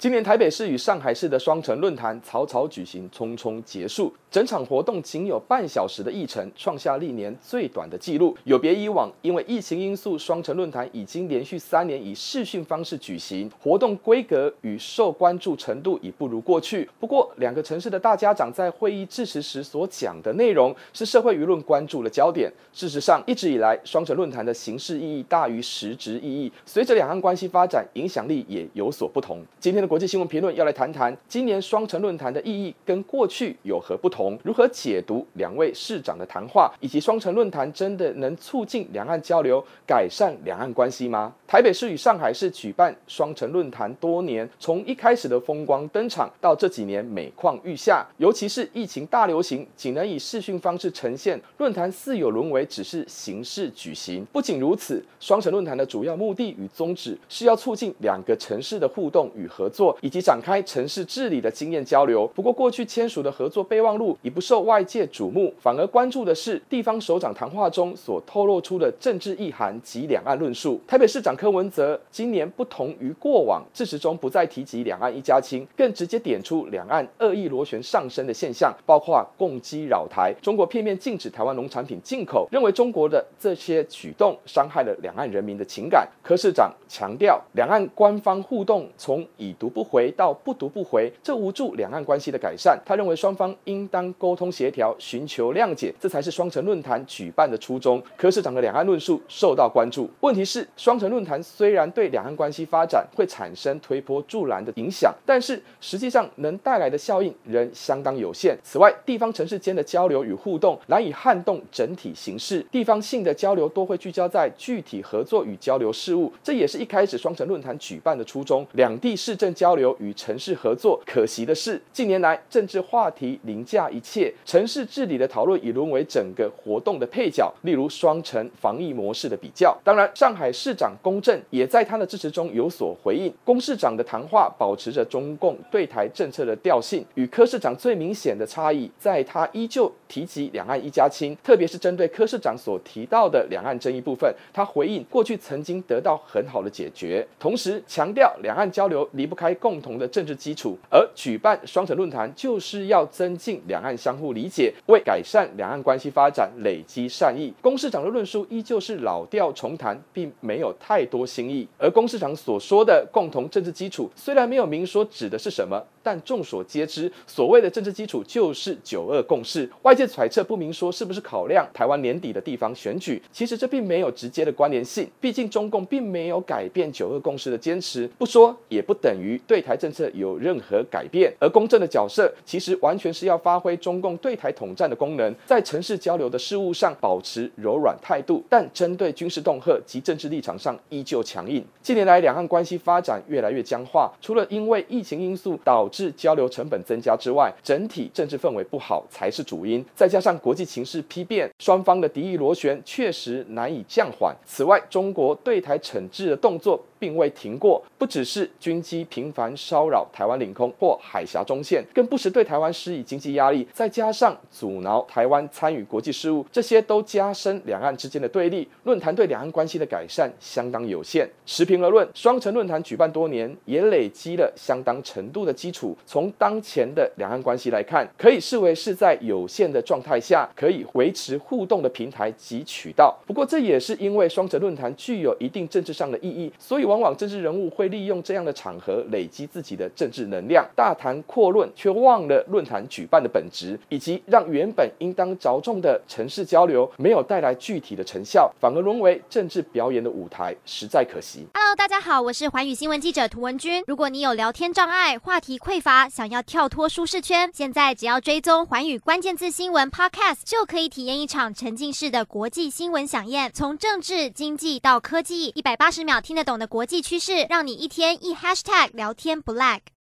今年台北市与上海市的双城论坛草草举行，匆匆结束。整场活动仅有半小时的议程，创下历年最短的纪录。有别以往，因为疫情因素，双城论坛已经连续三年以视讯方式举行，活动规格与受关注程度已不如过去。不过，两个城市的大家长在会议致辞时所讲的内容，是社会舆论关注的焦点。事实上，一直以来，双城论坛的形式意义大于实质意义。随着两岸关系发展，影响力也有所不同。今天的国际新闻评论要来谈谈今年双城论坛的意义跟过去有何不同？如何解读两位市长的谈话，以及双城论坛真的能促进两岸交流、改善两岸关系吗？台北市与上海市举办双城论坛多年，从一开始的风光登场，到这几年每况愈下，尤其是疫情大流行，仅能以视讯方式呈现，论坛似有沦为只是形式举行。不仅如此，双城论坛的主要目的与宗旨是要促进两个城市的互动与合作，以及展开城市治理的经验交流。不过，过去签署的合作备忘录已不受外界瞩目，反而关注的是地方首长谈话中所透露出的政治意涵及两岸论述。台北市长柯文哲今年不同于过往，致辞中不再提及两岸一家亲，更直接点出两岸恶意螺旋上升的现象，包括共机扰台、中国片面禁止台湾农产品进口，认为中国的这些举动伤害了两岸人民的情感。柯市长强调，两岸官方互动从已读不回。到不读不回，这无助两岸关系的改善。他认为双方应当沟通协调，寻求谅解，这才是双城论坛举办的初衷。柯市长的两岸论述受到关注。问题是，双城论坛虽然对两岸关系发展会产生推波助澜的影响，但是实际上能带来的效应仍相当有限。此外，地方城市间的交流与互动难以撼动整体形势，地方性的交流多会聚焦在具体合作与交流事务，这也是一开始双城论坛举办的初衷。两地市政交流。与城市合作，可惜的是，近年来政治话题凌驾一切，城市治理的讨论已沦为整个活动的配角。例如双城防疫模式的比较。当然，上海市长龚正也在他的致辞中有所回应。龚市长的谈话保持着中共对台政策的调性，与柯市长最明显的差异，在他依旧提及两岸一家亲，特别是针对柯市长所提到的两岸争议部分，他回应过去曾经得到很好的解决，同时强调两岸交流离不开开共同。的政治基础，而举办双城论坛就是要增进两岸相互理解，为改善两岸关系发展累积善意。龚市长的论述依旧是老调重弹，并没有太多新意。而龚市长所说的共同政治基础，虽然没有明说指的是什么，但众所皆知，所谓的政治基础就是九二共识。外界揣测不明说是不是考量台湾年底的地方选举，其实这并没有直接的关联性。毕竟中共并没有改变九二共识的坚持，不说也不等于对台。政策有任何改变，而公正的角色其实完全是要发挥中共对台统战的功能，在城市交流的事务上保持柔软态度，但针对军事恫吓及政治立场上依旧强硬。近年来，两岸关系发展越来越僵化，除了因为疫情因素导致交流成本增加之外，整体政治氛围不好才是主因。再加上国际形势丕变，双方的敌意螺旋确实难以降缓。此外，中国对台惩治的动作并未停过，不只是军机频繁骚扰台湾领空或海峡中线，更不时对台湾施以经济压力，再加上阻挠台湾参与国际事务，这些都加深两岸之间的对立。论坛对两岸关系的改善相当有限。持平而论，双城论坛举办多年，也累积了相当程度的基础。从当前的两岸关系来看，可以视为是在有限的状态下可以维持互动的平台及渠道。不过，这也是因为双城论坛具有一定政治上的意义，所以。往往政治人物会利用这样的场合累积自己的政治能量，大谈阔论，却忘了论坛举办的本质，以及让原本应当着重的城市交流没有带来具体的成效，反而沦为政治表演的舞台，实在可惜。Hello，大家好，我是环宇新闻记者涂文君。如果你有聊天障碍、话题匮乏，想要跳脱舒适圈，现在只要追踪环宇关键字新闻 Podcast，就可以体验一场沉浸式的国际新闻饗宴，从政治、经济到科技，一百八十秒听得懂的国。国际趋势，让你一天一 hashtag 聊天不 lag。